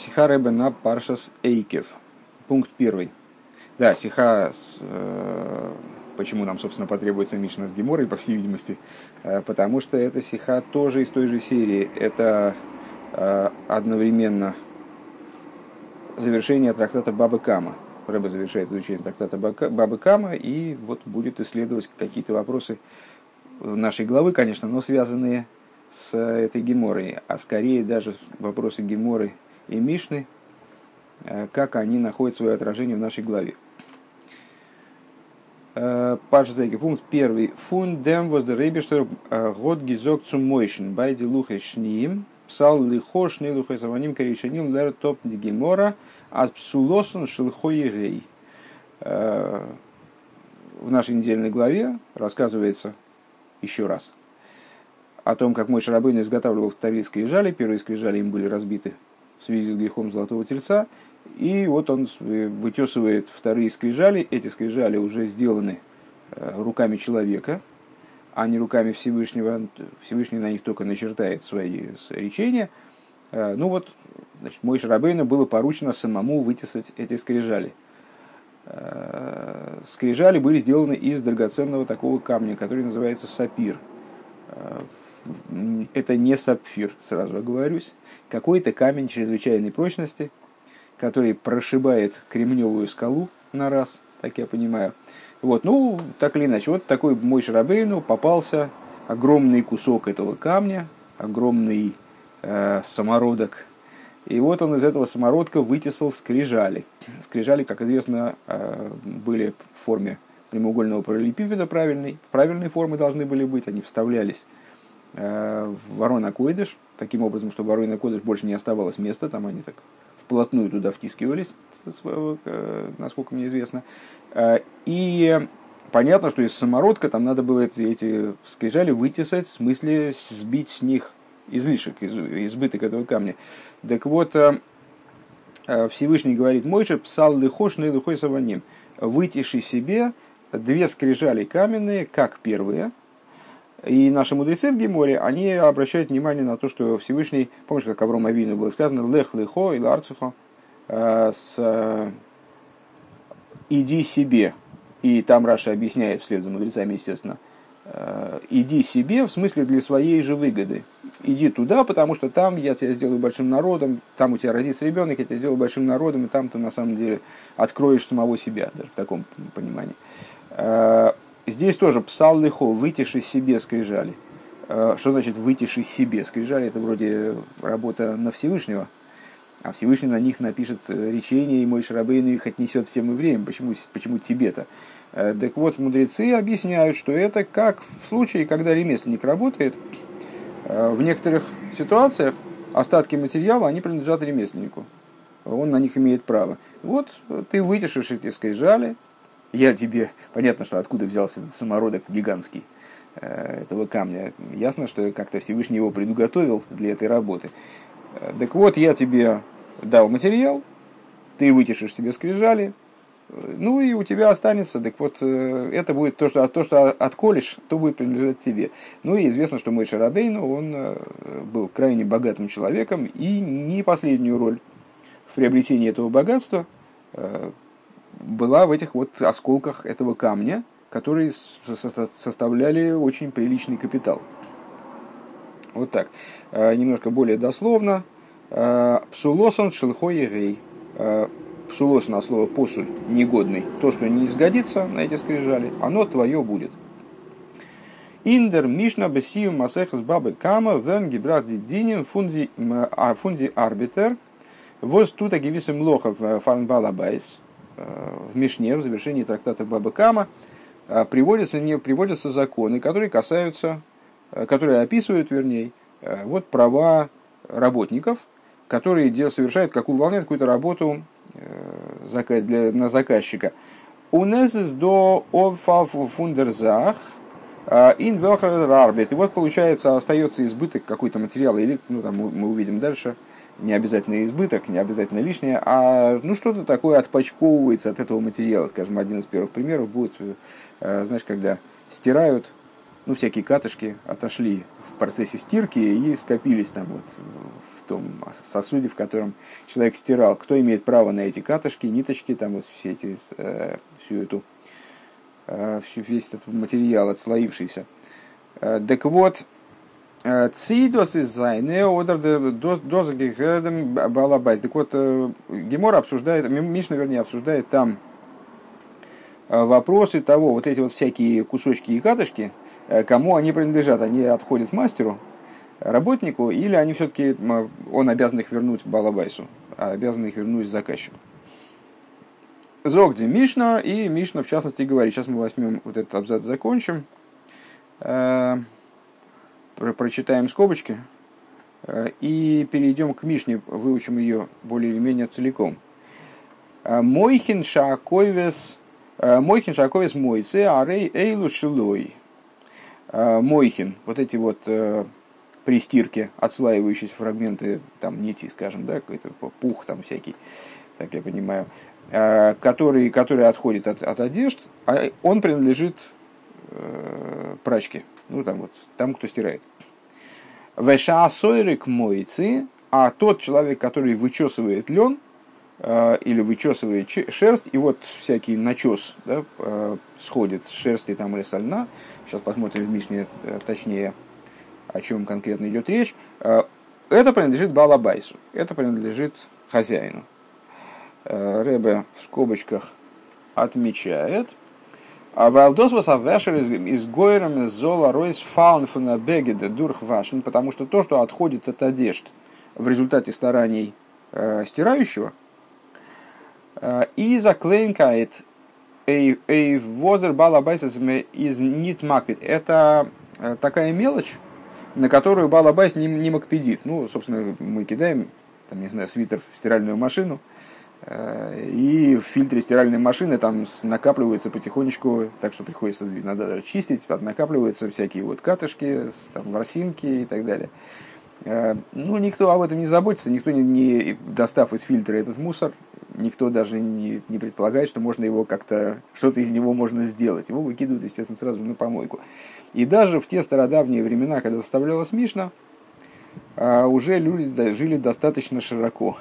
Сиха Рэбе на Паршас Эйкев. Пункт первый. Да, Сиха, э, почему нам, собственно, потребуется Мишна с Геморой, по всей видимости, э, потому что это Сиха тоже из той же серии. Это э, одновременно завершение трактата Бабы Кама. Рэбе завершает изучение трактата Бабы Кама и вот будет исследовать какие-то вопросы нашей главы, конечно, но связанные с этой Геморой, а скорее даже вопросы Геморы и Мишны, э, как они находят свое отражение в нашей главе. Э, Паш Зеги, пункт первый. Фун дем воз де рейбештер э, год гизок цум мойшен байди лухе шниим псал лихо шни лухе заваним коришаним лер топ гемора от псулосон шелхо егей. В нашей недельной главе рассказывается еще раз о том, как мой Шарабейн изготавливал вторые скрижали. Первые скрижали им были разбиты в связи с грехом Золотого Тельца. И вот он вытесывает вторые скрижали. Эти скрижали уже сделаны э, руками человека, а не руками Всевышнего. Всевышний на них только начертает свои речения. Э, ну вот, значит, мой Шарабейну было поручено самому вытесать эти скрижали. Э, скрижали были сделаны из драгоценного такого камня, который называется сапир. Это не сапфир, сразу оговорюсь какой-то камень чрезвычайной прочности, который прошибает кремневую скалу на раз, так я понимаю. Вот, ну, так или иначе, вот такой мой Шарабейну попался огромный кусок этого камня, огромный э, самородок. И вот он из этого самородка вытесал скрижали. Скрижали, как известно, э, были в форме прямоугольного параллелепипеда правильной, правильной формы должны были быть, они вставлялись Ворона Койдыш, таким образом, чтобы Ворона Койдыш больше не оставалось места, там они так вплотную туда втискивались, э, насколько мне известно. Э, и понятно, что из самородка там надо было эти, эти скрижали вытесать, в смысле сбить с них излишек, из, избыток этого камня. Так вот, Всевышний говорит, Мойша псал лихош на лихой саваним, вытиши себе две скрижали каменные, как первые, и наши мудрецы в Геморе, они обращают внимание на то, что Всевышний, помнишь, как Авром Авину было сказано, лех лихо и ларцухо, э, с э, иди себе. И там Раша объясняет вслед за мудрецами, естественно, э, иди себе в смысле для своей же выгоды. Иди туда, потому что там я тебя сделаю большим народом, там у тебя родится ребенок, я тебя сделаю большим народом, и там ты на самом деле откроешь самого себя, даже в таком понимании. Здесь тоже псал лихо, вытиши себе скрижали. Э, что значит вытиши себе скрижали? Это вроде работа на Всевышнего. А Всевышний на них напишет речение, и мой Шарабейн их отнесет всем евреям. Почему, почему тебе-то? Э, так вот, мудрецы объясняют, что это как в случае, когда ремесленник работает, э, в некоторых ситуациях остатки материала, они принадлежат ремесленнику. Он на них имеет право. Вот ты вытишешь эти скрижали, я тебе, понятно, что откуда взялся этот самородок гигантский э, этого камня. Ясно, что как-то Всевышний его предуготовил для этой работы. Э, так вот, я тебе дал материал, ты вытешишь себе скрижали, э, ну и у тебя останется, так вот, это будет то, что, то, что отколешь, то будет принадлежать тебе. Ну и известно, что мой Шарабейн, он был крайне богатым человеком, и не последнюю роль в приобретении этого богатства была в этих вот осколках этого камня, которые составляли очень приличный капитал. Вот так. Э, немножко более дословно. Э, псулосон шелхо. Э, псулосон от слова посуль, негодный. То, что не сгодится на эти скрижали, оно твое будет. Индер Мишна Бесию Масехас Бабы Кама Вен Гибрат Динин Фунди а, Арбитер Воз Тута Гивисим Лохов Фарнбалабайс в Мишне, в завершении трактата Баба Кама, а, приводятся, не, приводятся законы, которые касаются, а, которые описывают, вернее, вот права работников, которые совершают, какую выполняют какую-то работу для, на заказчика. У нас до фундерзах ин. И вот получается остается избыток какой-то материала, или ну, там мы увидим дальше, не обязательно избыток, не обязательно лишнее, а ну что-то такое отпочковывается от этого материала. Скажем, один из первых примеров будет, э, знаешь, когда стирают, ну всякие катышки отошли в процессе стирки и скопились там вот том сосуде, в котором человек стирал. Кто имеет право на эти катышки, ниточки, там вот все эти, э, всю эту, э, весь этот материал отслоившийся. Так вот, Цидос из Зайне, одер доза гехедем балабайс. Так вот, э, Гемор обсуждает, Мишна, вернее, обсуждает там вопросы того, вот эти вот всякие кусочки и катышки, кому они принадлежат. Они отходят мастеру, работнику, или они все-таки, он обязан их вернуть Балабайсу, а обязан их вернуть заказчику. Зогди Мишна, и Мишна в частности говорит, сейчас мы возьмем вот этот абзац, закончим, э, прочитаем скобочки э, и перейдем к Мишне, выучим ее более или менее целиком. Э, Мойхин шаковес, Мойхин шаковес мойце, арей эйлу шилой. Мойхин, вот эти вот при стирке отслаивающиеся фрагменты там нити, скажем, да, какой-то пух там всякий, так я понимаю, э, который, который отходит от, от одежд, а он принадлежит э, прачке, ну там вот, там, кто стирает. Веша сойрик мойцы, а тот человек, который вычесывает лен, э, или вычесывает шерсть, и вот всякий начес да, э, сходит с шерсти там или со льна, сейчас посмотрим в Мишне точнее, о чем конкретно идет речь, э, это принадлежит Балабайсу, это принадлежит хозяину. Э, Ребе в скобочках отмечает, Валдос Васавешер из Гойром из Зола Ройс Фаун фуна Бегеде Дурх Вашин, потому что то, что отходит от одежд в результате стараний э, стирающего, э, и заклейнкает Эй Возер Балабайсас из Нит Маквит. Это э, такая мелочь, на которую Балабайс не, не макпедит. Ну, собственно, мы кидаем, там, не знаю, свитер в стиральную машину, и в фильтре стиральной машины там накапливаются потихонечку, так что приходится иногда даже чистить, накапливаются всякие вот катышки, там, ворсинки и так далее. Э, ну, никто об этом не заботится, никто не, не достав из фильтра этот мусор, никто даже не, не предполагает, что можно его как-то, что-то из него можно сделать. Его выкидывают, естественно, сразу на помойку. И даже в те стародавние времена, когда составлялась Мишна, уже люди жили достаточно широко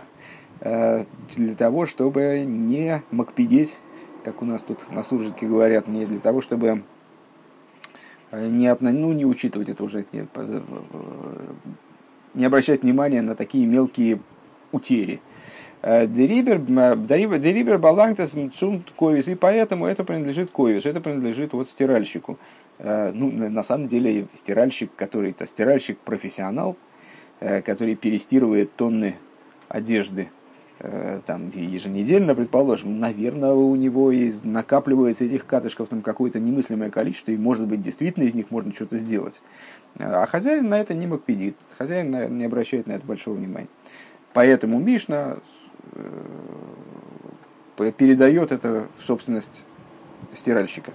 для того, чтобы не макпидеть, как у нас тут на суржике говорят, не для того, чтобы а, не, ну, не учитывать это уже, не, не обращать внимания на такие мелкие утери. Дерибер балангтес цунт ковис, и поэтому это принадлежит ковису, это принадлежит вот стиральщику. Э, ну, на самом деле стиральщик, который это стиральщик-профессионал, э, который перестирывает тонны одежды э, там еженедельно, предположим, наверное, у него из, накапливается этих катышков там какое-то немыслимое количество, и, может быть, действительно из них можно что-то сделать. А хозяин на это не макпедит, хозяин не обращает на это большого внимания. Поэтому Мишна передает это в собственность стиральщика.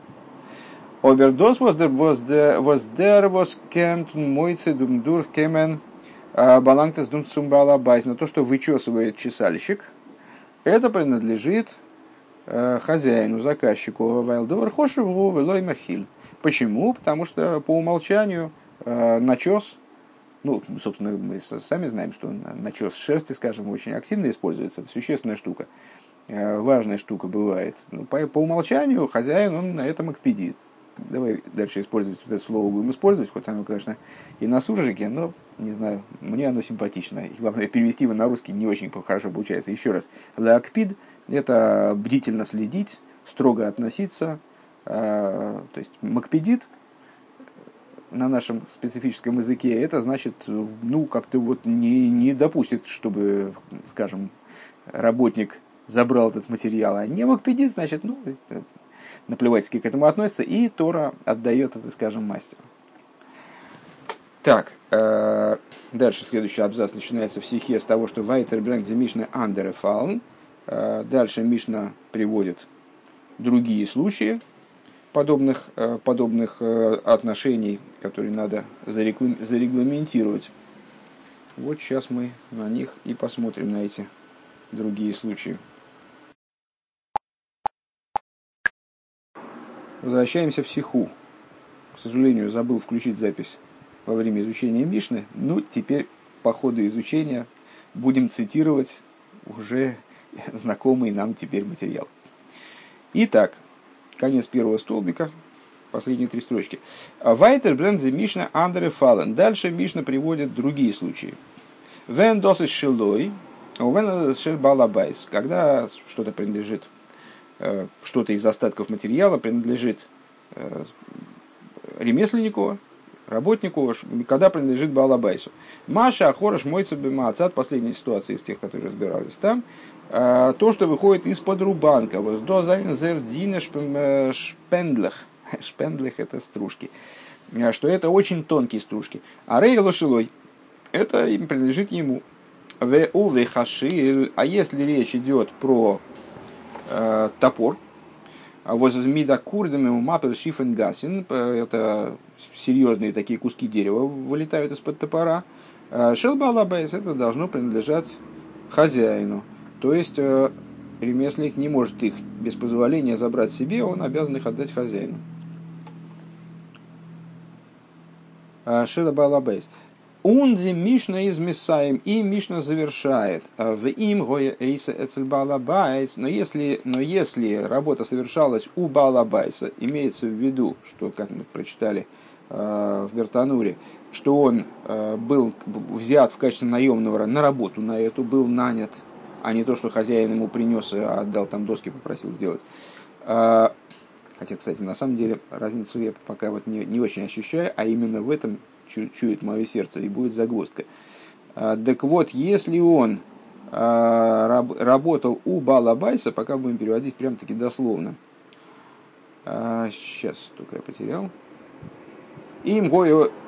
Обердос воздер воскемт мойцы думдур кемен балангтес дум цумбала байс. Но то, что вычесывает чесальщик, это принадлежит э, хозяину, заказчику ווייל דבר חשוב ולא מוחל. Почему? Потому что по умолчанию э, начес, ну, собственно, мы сами знаем, что начес шерсти, скажем, очень активно используется. Это существенная штука. Э, важная штука бывает. Ну, по, по умолчанию хозяин, он на этом экпедит давай дальше использовать вот это слово будем использовать, хоть оно, конечно, и на суржике, но, не знаю, мне оно симпатично. И главное, перевести его на русский не очень хорошо получается. Еще раз, лакпид – это бдительно следить, строго относиться, э, то есть макпедит на нашем специфическом языке, это значит, ну, как-то вот не, не допустит, чтобы, скажем, работник забрал этот материал, а не макпедит, значит, ну, наплевательски к этому относится, и Тора отдает это, скажем, мастеру. Так, э, дальше следующий абзац начинается в стихе с того, что Вайтер Брэнк за Мишна Андерефалн. Э, дальше Мишна приводит другие случаи подобных, э, подобных э, отношений, которые надо зарегламентировать. Вот сейчас мы на них и посмотрим, на эти другие случаи. Возвращаемся в Сиху. К сожалению, забыл включить запись во время изучения Мишны. Ну, теперь по ходу изучения будем цитировать уже знакомый нам теперь материал. Итак, конец первого столбика, последние три строчки. Вайтер брензе Мишна Андре Фален. Дальше Мишна приводит другие случаи. Вен досыс шилой, вен шел балабайс. Когда что-то принадлежит, что-то из остатков материала принадлежит э, ремесленнику, работнику, когда принадлежит Балабайсу. Маша, Ахораш, Мойца, Бемаацат, последняя ситуация из тех, которые разбирались там, э, то, что выходит из-под рубанка, до зердина э, шпендлах, это стружки, э, что это очень тонкие стружки. А рей лошилой, это им принадлежит ему. А если речь идет про э, топор, Возмида курдами мапер шифен гасин. Это серьезные такие куски дерева вылетают из-под топора. Э, Шелбалабайс это должно принадлежать хозяину. То есть э, ремесленник не может их без позволения забрать себе, он обязан их отдать хозяину. Э, Шелбалабайс. Унзи Мишна из Месаем, и Мишна завершает. «А в им гоя эйса эцель балабайс. Но если, но если работа совершалась у балабайса, имеется в виду, что, как мы прочитали э, в Бертануре, что он э, был взят в качестве наемного на работу на эту, был нанят, а не то, что хозяин ему принес и отдал там доски, попросил сделать. Э, хотя, кстати, на самом деле разницу я пока вот не, не очень ощущаю, а именно в этом чует мое сердце, и будет загвоздка. Так вот, если он а, работал у Балабайса, пока будем переводить прям таки дословно. Сейчас, а, только я потерял. אם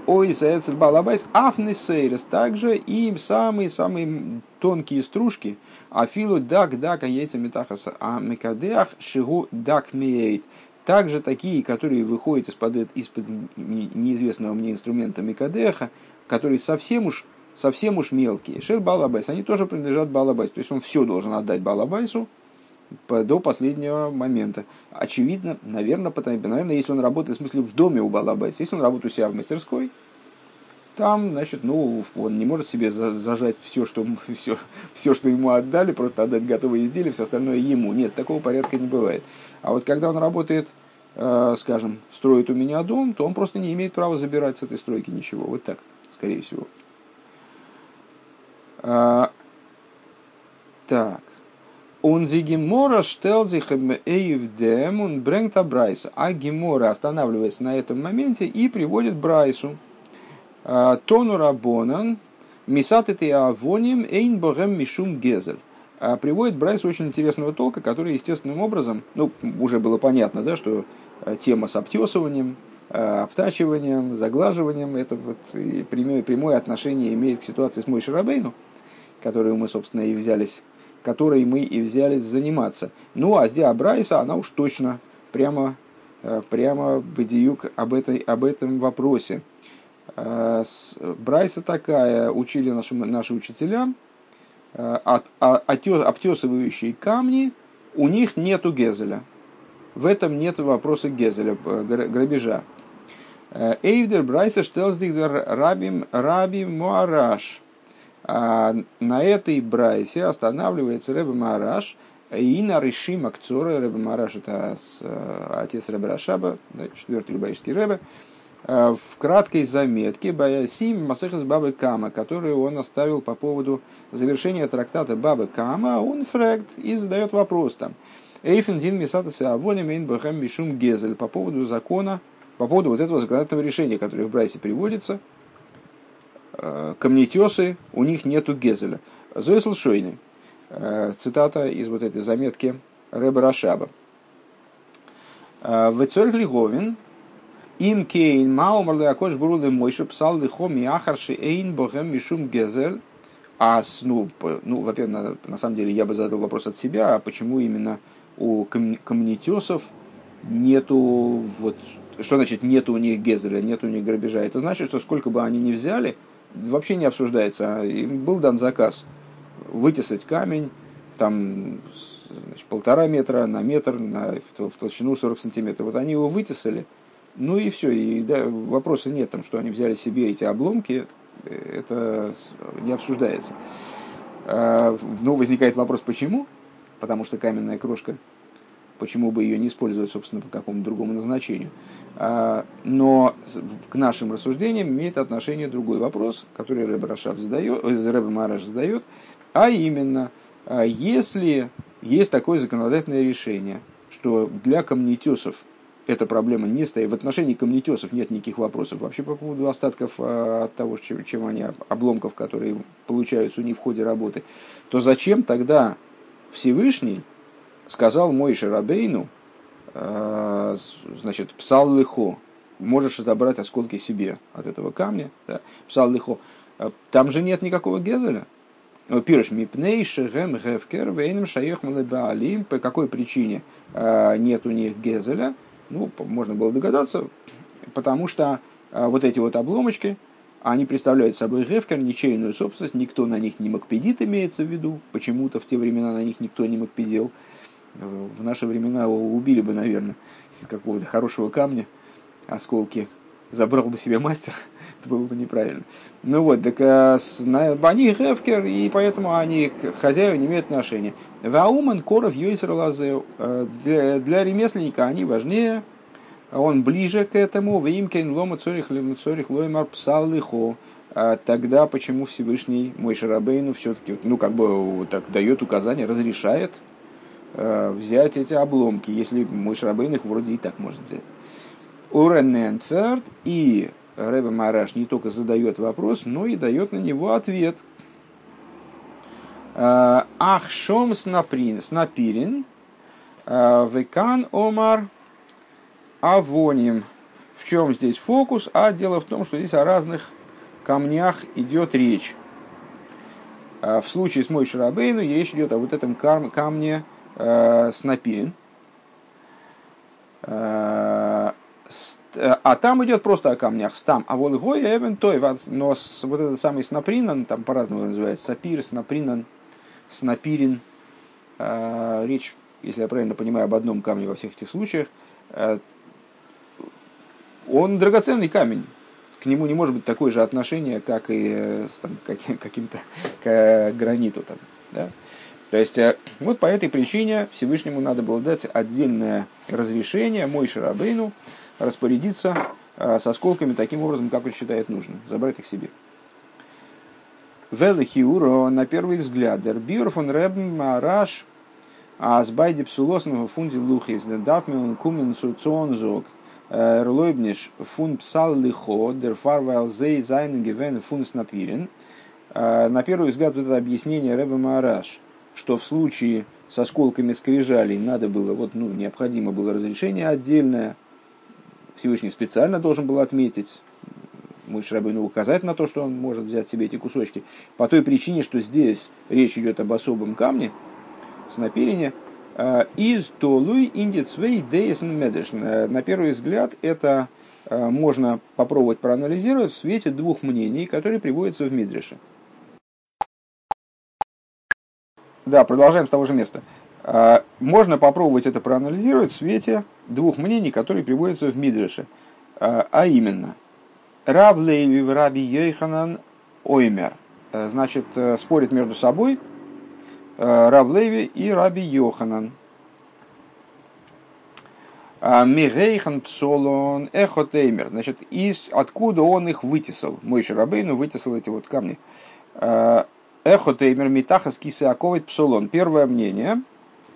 עושה אצל בעל הבית אף הנסורת. Также им самые-самые тонкие стружки. אפילו דק דקה היוצא מתחת המקדח שהוא דק מאד также такие, которые выходят из-под, из-под неизвестного мне инструмента Микадеха, которые совсем уж, совсем уж мелкие. של בעל הבית, они тоже принадлежат Балабайсу. То есть он все должен отдать Балабайсу до последнего момента. Очевидно, наверное, потому, наверное, если он работает, в смысле, в доме у Балабайса, если он работает у себя в мастерской, там, значит, ну, он не может себе зажать все, что, все, все, что ему отдали, просто отдать готовые изделия, все остальное ему. Нет, такого порядка не бывает. А вот когда он работает, э, скажем, строит у меня дом, то он просто не имеет права забирать с этой стройки ничего. Вот так, скорее всего. А, так. Он зи гемора штелзихем эйвдем, он брэнгта брайса. А гемора останавливается на этом моменте и приводит брайсу. Тону рабонан, мисатеты авоним, эйн богем мишум гезель. А приводит Брайс очень интересного толка, который естественным образом, ну, уже было понятно, да, что э, тема с обтесыванием, э, обтачиванием, заглаживанием, это вот прямое, прямое отношение имеет к ситуации с Мой Шарабейну, которую мы, собственно, и взялись, которой мы и взялись заниматься. Ну, а здесь Брайса, она уж точно прямо, э, прямо бедиюк об, этой, об этом вопросе. Брайса такая, учили наши, наши учителя – Э, обтесывающие камни, у них нету гезеля. В этом нет вопроса гезеля, грабежа. Э, Эйвдер Брайса Штелсдигдер Рабим Раби Муараш. А на этой Брайсе останавливается Рэбе Муараш, и на Ришим Акцора, Рэбе Мараш это э, отец Рэбе Рашаба, четвертый любавический Э, в краткой заметке Баясим Масехас Бабы Кама, которую он оставил по поводу завершения трактата Бабы Кама, он фрагт и задает вопрос там. Эйфен Дин Мисатаса Авоня Бахам Мишум Гезель по поводу закона, по поводу вот этого законодательного решения, которое в Брайсе приводится, э, камнетесы, у них нету Гезеля. Зоисл Шойни, э, цитата из вот этой заметки Рэба Рашаба. В Цорх Лиговин, им кейн маумар леакош брулы мойши псал лихо миахарши эйн богем мишум гезель. А, ну, ну во-первых, на, на самом деле я бы задал вопрос от себя, а почему именно у камнетесов нету вот что значит нету у них гезеля, нету у них грабежа? Это значит, что сколько бы они ни взяли, вообще не обсуждается. Им был дан заказ вытесать камень, там значит, полтора метра на метр, на, в толщину 40 сантиметров. Вот они его вытесали, ну и все, и да, вопроса нет, там, что они взяли себе эти обломки, это не обсуждается. Ну, возникает вопрос, почему? Потому что каменная крошка, почему бы ее не использовать, собственно, по какому-то другому назначению. Но к нашим рассуждениям имеет отношение другой вопрос, который Рэб, Рашав задает, Рэб Мараш задает, а именно, если есть такое законодательное решение, что для камнетесов эта проблема не стоит. В отношении камнетесов нет никаких вопросов. Вообще по поводу остатков а, от того, чем, чем они, обломков, которые получаются у них в ходе работы, то зачем тогда Всевышний сказал мой Шарабейну, а, значит, псал лихо, можешь забрать осколки себе от этого камня, да, псал лихо. А, там же нет никакого гезеля. Пирш мипней шехем гевкер вейнем шаех. По какой причине нет у них гезеля? Ну, можно было догадаться, потому что а, вот эти вот обломочки, они представляют собой гефкер, ничейную собственность, никто на них не макпедит, имеется в виду, почему-то в те времена на них никто не макпедил. В наши времена его убили бы, наверное, из какого-то хорошего камня, осколки забрал бы себе мастер, это было бы неправильно. Ну вот, так а, они гефкер, и поэтому они к хозяину не имеют отношения. Вауман коров йойсер лазе. Э, для, ремесленника они важнее, он ближе к этому. Вимкен лома цорих цорих лоймар псал лихо. А тогда почему Всевышний мой Шарабейну все-таки, ну, как бы так дает указание, разрешает э, взять эти обломки, если мой Шарабейн их вроде и так может взять. Уренентферд и Рэбе Мараш не только задает вопрос, но и дает на него ответ. Ахшом снапирин, векан омар авоним. В чем здесь фокус? А дело в том, что здесь о разных камнях идет речь. В случае с Мой Шарабейну речь идет о вот этом камне э, снапирин. А там идет просто о камнях, стам. А вот гой эвен той, но вот этот самый снапринан, там по-разному называется, сапир, снапринан, снапирин. Э, речь, если я правильно понимаю, об одном камне во всех этих случаях. Э, он драгоценный камень. К нему не может быть такое же отношение, как и э, там, каким, каким-то к граниту. Там, да? То есть, э, вот по этой причине Всевышнему надо было дать отдельное разрешение мой Шарабейну распорядиться э, с осколками таким образом, как он считает нужным, забрать их себе. ולכאורה, на первый взгляд, דער ביאור פון רבי'ן מהר״ש, אז ביי די פסולת פון די לוחות, דארף מען קומען צו אנזאג, э, ערלויבעניש פון פסל לך, דערפאר ווייל זיי זיינען געווען פון סנפירין. На первый взгляд, вот это объяснение Рэба Мараш – что в случае с осколками скрижалей надо было, вот, ну, необходимо было разрешение отдельное, Всевышний специально должен был отметить, мой Шрабейну указать на то, что он может взять себе эти кусочки, по той причине, что здесь речь идет об особом камне, с наперения, а, из толуй индицвей дейсен медешн. На первый взгляд это а, можно попробовать проанализировать в свете двух мнений, которые приводятся в Мидреше. Да, продолжаем с того же места. А, можно попробовать это проанализировать в свете двух мнений, которые приводятся в Мидреше. А, а именно, Рав Лейви в Раби Йейханан Оймер. А, значит, э, спорят между собой э, Рав Лейви и Раби Йоханан. Мирейхан псолон эхотеймер. Значит, из, откуда он их вытесал? Мой Шарабейну вытесал эти вот камни. Эхо Теймер Митахас Кисаковит Псулон. Первое мнение,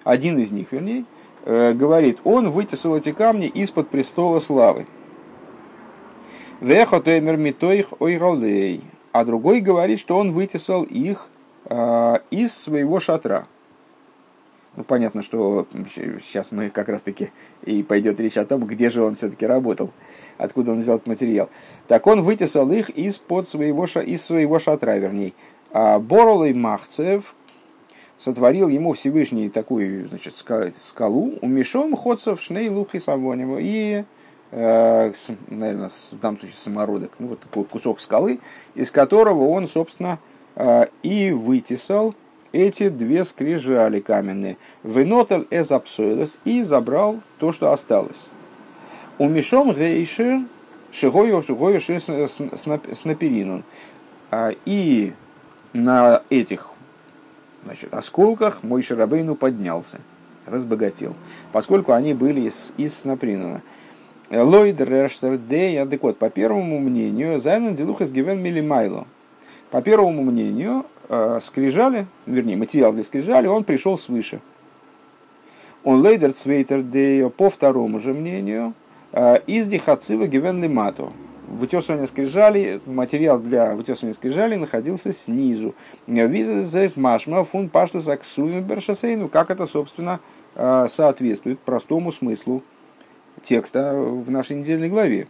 один из них, вернее, э, говорит, он вытесал эти камни из-под престола славы. А другой говорит, что он вытесал их э, из своего шатра. Ну, понятно, что сейчас мы как раз-таки и пойдет речь о том, где же он все-таки работал, откуда он взял этот материал. Так он вытесал их из-под своего, из своего шатра, вернее. А Боролой Махцев сотворил ему Всевышний такую значит, скалу, умешом ходцев шней лухи савоним. И, э, наверное, в данном случае самородок, ну, вот такой кусок скалы, из которого он, собственно, э, и вытесал эти две скрижали каменные. Вынотель эзапсойлес и забрал то, что осталось. Умешом гейшир шигою шигою снапиринун. И на этих значит, осколках мой Шарабейну поднялся, разбогател, поскольку они были из, из Напринона. Ллойд Рештер Дей, вот, по первому мнению, Дилух из Гивен Милимайло. По первому мнению, э, скрижали, вернее, материал для скрижали, он пришел свыше. Он лейдер цвейтер Дей, по второму же мнению, э, из Дихацива Гивен Лимато. Вытесывание скрижали, материал для вытесывания скрижали находился снизу. Машма фун аксуем бершасейну, как это, собственно, э, соответствует простому смыслу текста в нашей недельной главе.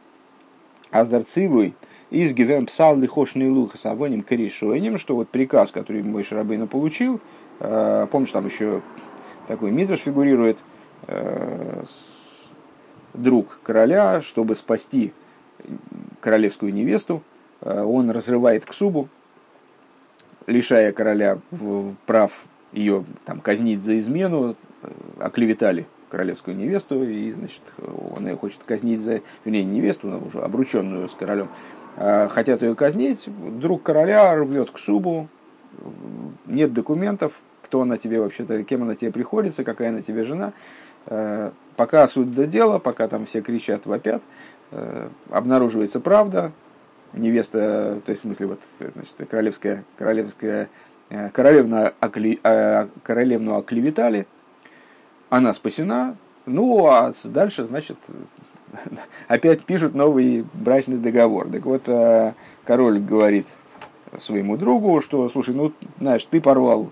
Аздарцивый из Гивен псал лихошный луха с авоним корешойнем, что вот приказ, который мой Шарабейна получил, э, помнишь, там еще такой Мидраш фигурирует, э, друг короля, чтобы спасти королевскую невесту, э, он разрывает ксубу, лишая короля прав ее там, казнить за измену, оклеветали королевскую невесту, и, значит, он ее хочет казнить за, вернее, невесту, уже обрученную с королем, а, хотят ее казнить, друг короля рвет к субу, нет документов, кто она тебе вообще-то, кем она тебе приходится, какая она тебе жена. Пока суд до дела, пока там все кричат, вопят, обнаруживается правда, невеста, то есть в смысле вот значит, королевская, королевская, королевна, окли, королевну оклеветали, она спасена, ну а дальше, значит, опять пишут новый брачный договор. Так вот, э, король говорит своему другу, что, слушай, ну, знаешь, ты порвал,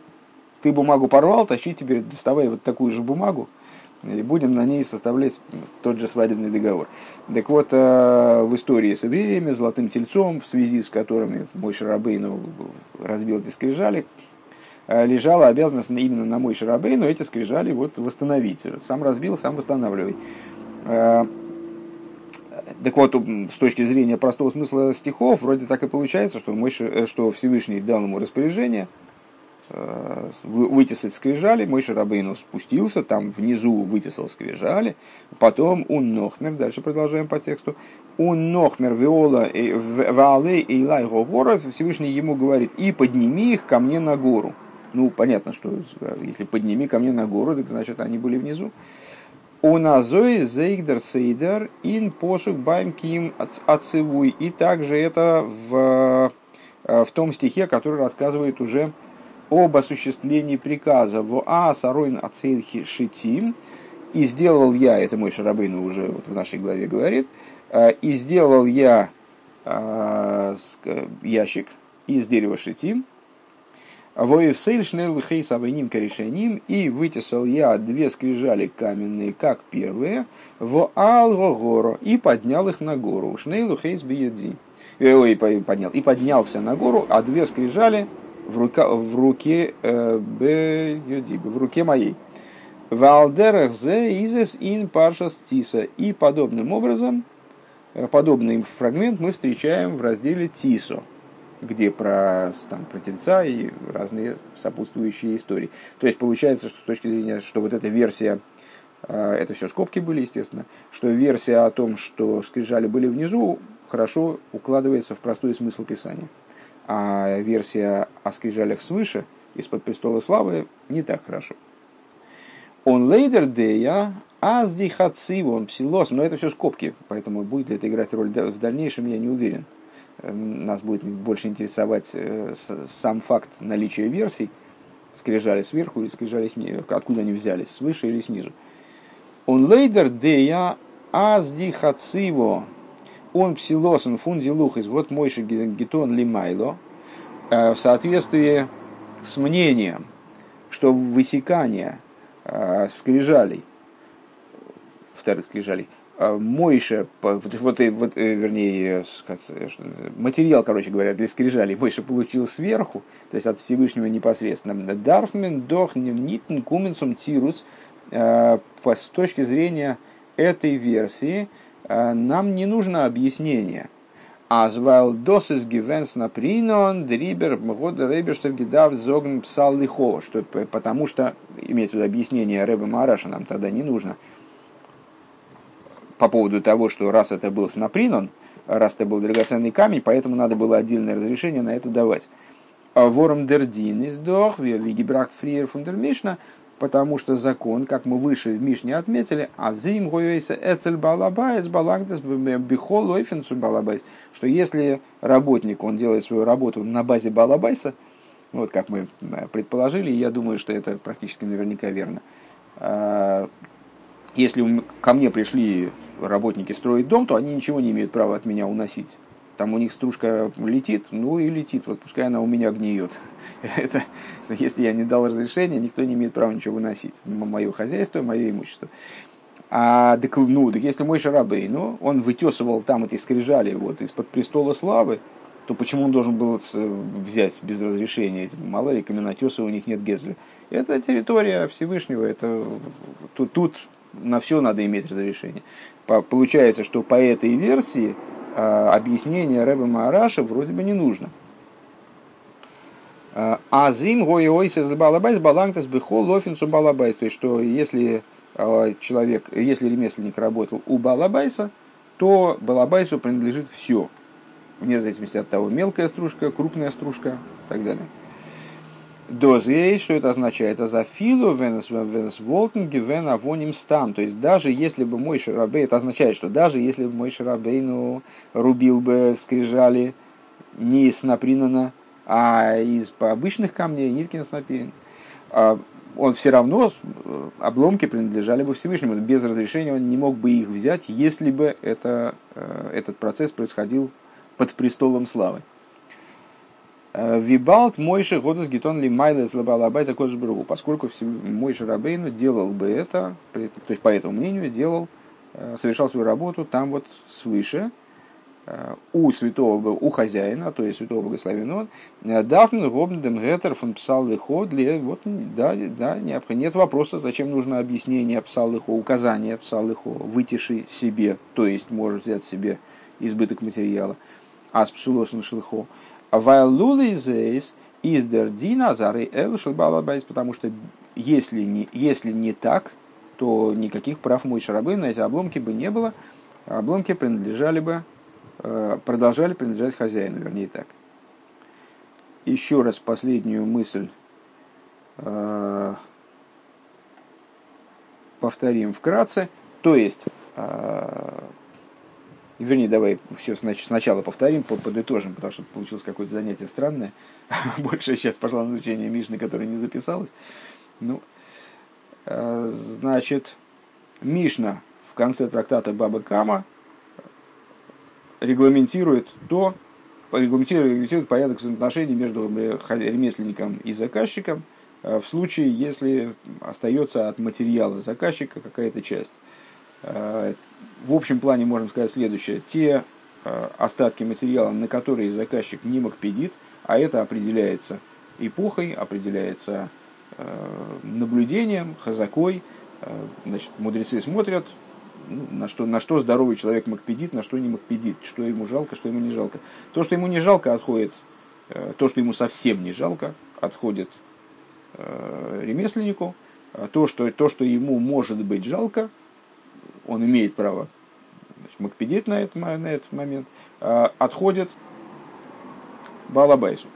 ты бумагу порвал, тащи теперь, доставай вот такую же бумагу, и будем на ней составлять тот же свадебный договор. Так вот, э, в истории с евреями, золотым тельцом, в связи с которыми мой Шарабейну разбил эти скрижали, Э, лежала обязанность именно на мой шарабей, но эти скрижали вот восстановить. Сам разбил, сам восстанавливай. Э, так вот, с точки зрения простого смысла стихов, вроде так и получается, что, мой, что Всевышний дал ему распоряжение вытесать скрижали, мой Шарабейну спустился, там внизу вытесал скрижали, потом он нохмер, дальше продолжаем по тексту, он нохмер виола ваалей и лай Всевышний ему говорит, и подними их ко мне на гору. Ну, понятно, что если подними ко мне на гору, так значит, они были внизу. У назой зейгдер сейдер ин посук байм ким ацевуй. И также это в, э, в том стихе, который рассказывает уже об осуществлении приказа в А Саройн Ацельхи Шитим. И сделал я, это мой Шарабейну уже вот в нашей главе говорит, э, и сделал я э, ящик из дерева Шитим, Воев сейльшнел хейс авейним корешеним, и вытесал я две скрижали каменные, как первые, в алгогоро, и поднял их на гору. Шнейлу хейс биедзи. Э, ой, поднял. И поднялся на гору, а две скрижали в, рука, в руке э, в руке моей. Валдерах зе изес ин паршас тиса. И подобным образом, э, подобный фрагмент мы встречаем в разделе Тисо где про, там, про тельца и разные сопутствующие истории. То есть получается, что с точки зрения, что вот эта версия, а, это все скобки были, естественно, что версия о том, что скрижали были внизу, хорошо укладывается в простой смысл Писания. А версия о скрижалях свыше, из-под престола славы, не так хорошо. Он лейдер дея, азди он псилос, но это все скобки, поэтому будет ли это играть роль в дальнейшем, я не уверен. Эм, нас будет больше интересовать э, сам факт наличия версий, скрижали сверху или скрижали снизу, откуда они взялись, свыше или снизу. Он лейдер дея азди хациво, он псилосен фунди лухис, вот мойши гетон лимайло, э, в соответствии с мнением, что высекание э, скрижалей, вторых скрижалей, а, Мойша, вот, вот, вот, э, вернее, материал, короче говоря, для скрижали Мойша получил сверху, то есть от Всевышнего непосредственно. Дарфмен, дох, нитн, куменсум, тирус. С точки зрения этой версии нам не нужно объяснение. Азвал досис гивенс напринон, дрибер, года реберштер гидав зогн псал лихо, что потому что, имеется в виду объяснение Рэба Мараша, нам тогда не нужно – по поводу того, что раз это был снапринон, раз это был драгоценный камень, поэтому надо было отдельное разрешение на это давать. Вором дердин из дох, вигибрахт фриер фундермишна, потому что закон, как мы выше в Мишне отметили, азим гоюэйса эцель балабайс балагдес бихол лойфенцу балабайс, что если работник, он делает свою работу на базе балабайса, вот как мы э, предположили, я думаю, что это практически наверняка верно. А, если ко мне пришли работники строить дом, то они ничего не имеют права от меня уносить. Там у них стружка летит, ну и летит, вот пускай она у меня гниет. Это, если я не дал разрешения, никто не имеет права ничего выносить. Мое хозяйство, мое имущество. А так, ну, так если мой Шарабей, ну, он вытесывал там эти скрижали вот из-под престола славы, то почему он должен был взять без разрешения? Мало ли, каменотеса у них нет гезля. Это территория Всевышнего, это тут, тут на все надо иметь разрешение. Получается, что по этой версии объяснение Рэба Маараша вроде бы не нужно. А зим гоиойсес балабайс балангтас бихол лофинсу балабайс. То есть, что если а, человек, если ремесленник работал у балабайса, то балабайсу принадлежит все вне зависимости от того, мелкая стружка, крупная стружка и так далее. Дозей, что это означает? Это אז אפילו ווען עס וואלטן געווען אבנים סתם. То есть даже если бы Мойше Рабей, это означает, что даже если бы Мойше Рабейну, рубил бы скрижали не из напринана, а из обычных камней, нитки напирин, а он все равно, э, обломки принадлежали бы Всевышнему. Без разрешения он не мог бы их взять, если бы это, э, этот процесс происходил под престолом славы. Э, Вибалт Мойши Годус Гитон Ли Майлес Лабалабай за Кожбругу, поскольку Мойши Рабейну делал бы это, то есть по этому мнению делал, э, совершал свою работу там вот свыше, э, у святого, у хозяина, то есть святого благословенного, Дафн Гобндем Гетер фон Псал Лихо, для, вот, да, да, нет вопроса, зачем нужно объяснение Псал Лихо, указание Псал Лихо, вытиши себе, то есть может взять себе избыток материала. Аспсулосун шелхо. Вайлули зейс из дердина зары эл шелбалабайс, потому что если не, если не так, то никаких прав мой шарабы на эти обломки бы не было, обломки принадлежали бы, э, продолжали принадлежать хозяину, вернее так. Еще раз последнюю мысль э, повторим вкратце. То есть, э, вернее, давай все сначала повторим, подытожим, потому что получилось какое-то занятие странное. Больше сейчас пошла на изучение Мишны, которая не записалась. Ну, э, значит, Мишна в конце трактата Бабы Кама регламентирует то, регламентирует, регламентирует порядок взаимоотношений между ремесленником и заказчиком э, в случае, если остается от материала заказчика какая-то часть. Э, в общем плане можем сказать следующее. Те э, остатки материала, на которые заказчик не макпедит, а это определяется эпохой, определяется э, наблюдением, хазакой. Значит, мудрецы смотрят, ну, на что, на что здоровый человек макпедит, на что не макпедит, что ему жалко, что ему не жалко. То, что ему не жалко, отходит, то, что ему совсем не жалко, отходит ремесленнику, то что, то, что ему может быть жалко, он имеет право макпедит на этот, на этот момент, а, отходит Балабайсу.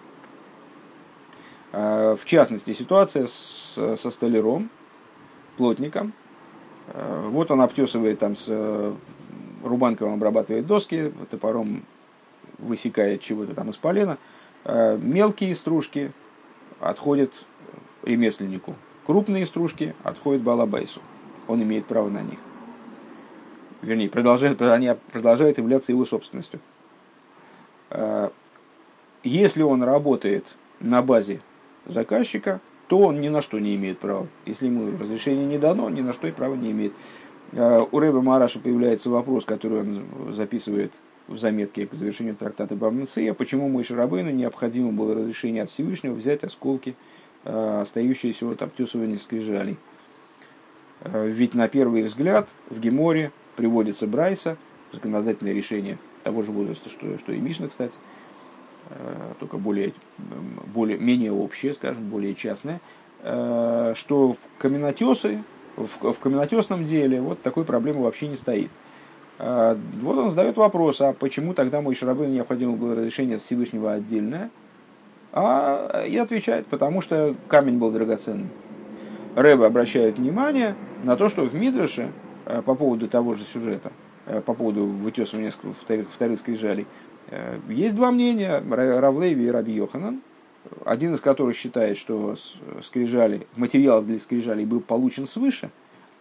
А, в частности, ситуация с, со столяром, плотником. А, вот он обтесывает там с рубанком обрабатывает доски, топором высекает чего-то там из полена. Мелкие стружки отходят ремесленнику. Крупные стружки отходят балабайсу. Он имеет право на них вернее, продолжают, они продолжают являться его собственностью. А, если он работает на базе заказчика, то он ни на что не имеет права. Если ему разрешение не дано, ни на что и права не имеет. А, у Рэба Мараша появляется вопрос, который он записывает в заметке к завершению трактата Бамнция, почему мой Шарабейну необходимо было разрешение от Всевышнего взять осколки, а, остающиеся от обтесывания скрижалей. Ведь на первый взгляд в Геморе приводится Брайса, законодательное решение того же возраста, что, что и Мишна, кстати, э, только более, более, менее общее, скажем, более частное, э, что в каменотесы, в, в каменотесном деле вот такой проблемы вообще не стоит. Э, вот он задает вопрос, а почему тогда мой Шарабын необходимо было разрешение Всевышнего отдельное, А и отвечает, потому что камень был драгоценный. Рэбе обращает внимание на то, что в Мидраше по поводу того же сюжета, э, по поводу вытесывания вторых, вторых скрижалей, э, есть два мнения, Равлеви и Раби Йоханан, один из которых считает, что скрижали, материал для скрижалей был получен свыше,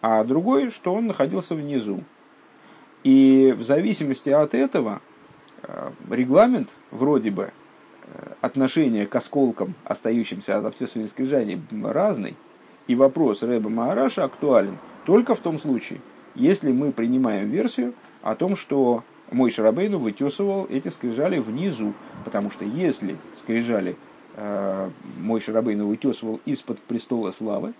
а другой, что он находился внизу. И в зависимости от этого регламент вроде бы отношение к осколкам, остающимся от обтесывания скрижалей, разный – и вопрос Рэба Маараша актуален только в том случае, если мы принимаем версию о том, что мой Шарабейну вытесывал эти скрижали внизу. Потому что если скрижали э, мой Шарабейну вытесывал из-под престола славы,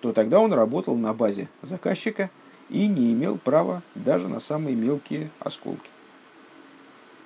то тогда он работал на базе заказчика и не имел права даже на самые мелкие осколки.